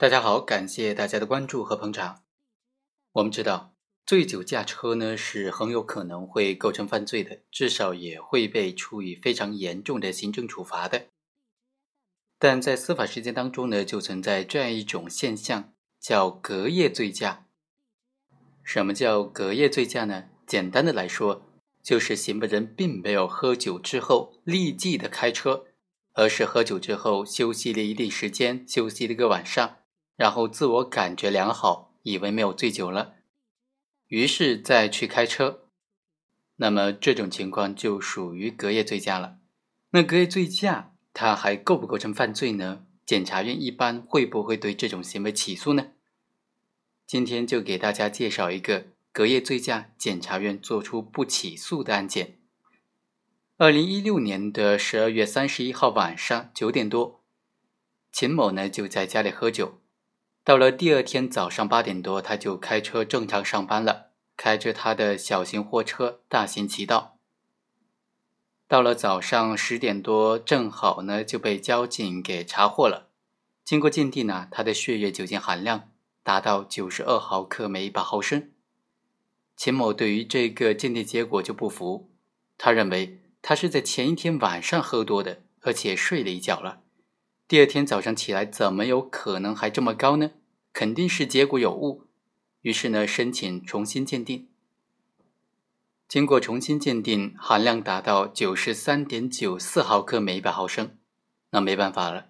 大家好，感谢大家的关注和捧场。我们知道，醉酒驾车呢是很有可能会构成犯罪的，至少也会被处以非常严重的行政处罚的。但在司法实践当中呢，就存在这样一种现象，叫隔夜醉驾。什么叫隔夜醉驾呢？简单的来说，就是行为人并没有喝酒之后立即的开车，而是喝酒之后休息了一定时间，休息了一个晚上。然后自我感觉良好，以为没有醉酒了，于是再去开车，那么这种情况就属于隔夜醉驾了。那隔夜醉驾，它还构不构成犯罪呢？检察院一般会不会对这种行为起诉呢？今天就给大家介绍一个隔夜醉驾，检察院作出不起诉的案件。二零一六年的十二月三十一号晚上九点多，秦某呢就在家里喝酒。到了第二天早上八点多，他就开车正常上班了，开着他的小型货车大行其道。到了早上十点多，正好呢就被交警给查获了。经过鉴定呢，他的血液酒精含量达到九十二毫克每百毫升。秦某对于这个鉴定结果就不服，他认为他是在前一天晚上喝多的，而且睡了一觉了。第二天早上起来，怎么有可能还这么高呢？肯定是结果有误。于是呢，申请重新鉴定。经过重新鉴定，含量达到九十三点九四毫克每一百毫升。那没办法了，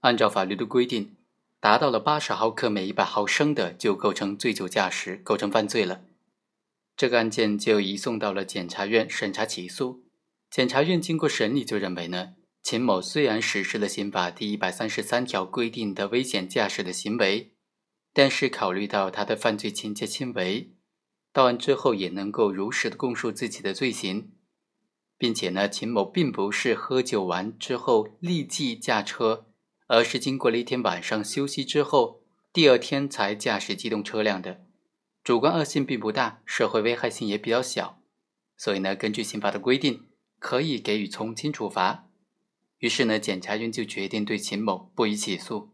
按照法律的规定，达到了八十毫克每一百毫升的就构成醉酒驾驶，构成犯罪了。这个案件就移送到了检察院审查起诉。检察院经过审理，就认为呢。秦某虽然实施了刑法第一百三十三条规定的危险驾驶的行为，但是考虑到他的犯罪情节轻微，到案之后也能够如实的供述自己的罪行，并且呢，秦某并不是喝酒完之后立即驾车，而是经过了一天晚上休息之后，第二天才驾驶机动车辆的，主观恶性并不大，社会危害性也比较小，所以呢，根据刑法的规定，可以给予从轻处罚。于是呢，检察院就决定对秦某不予起诉。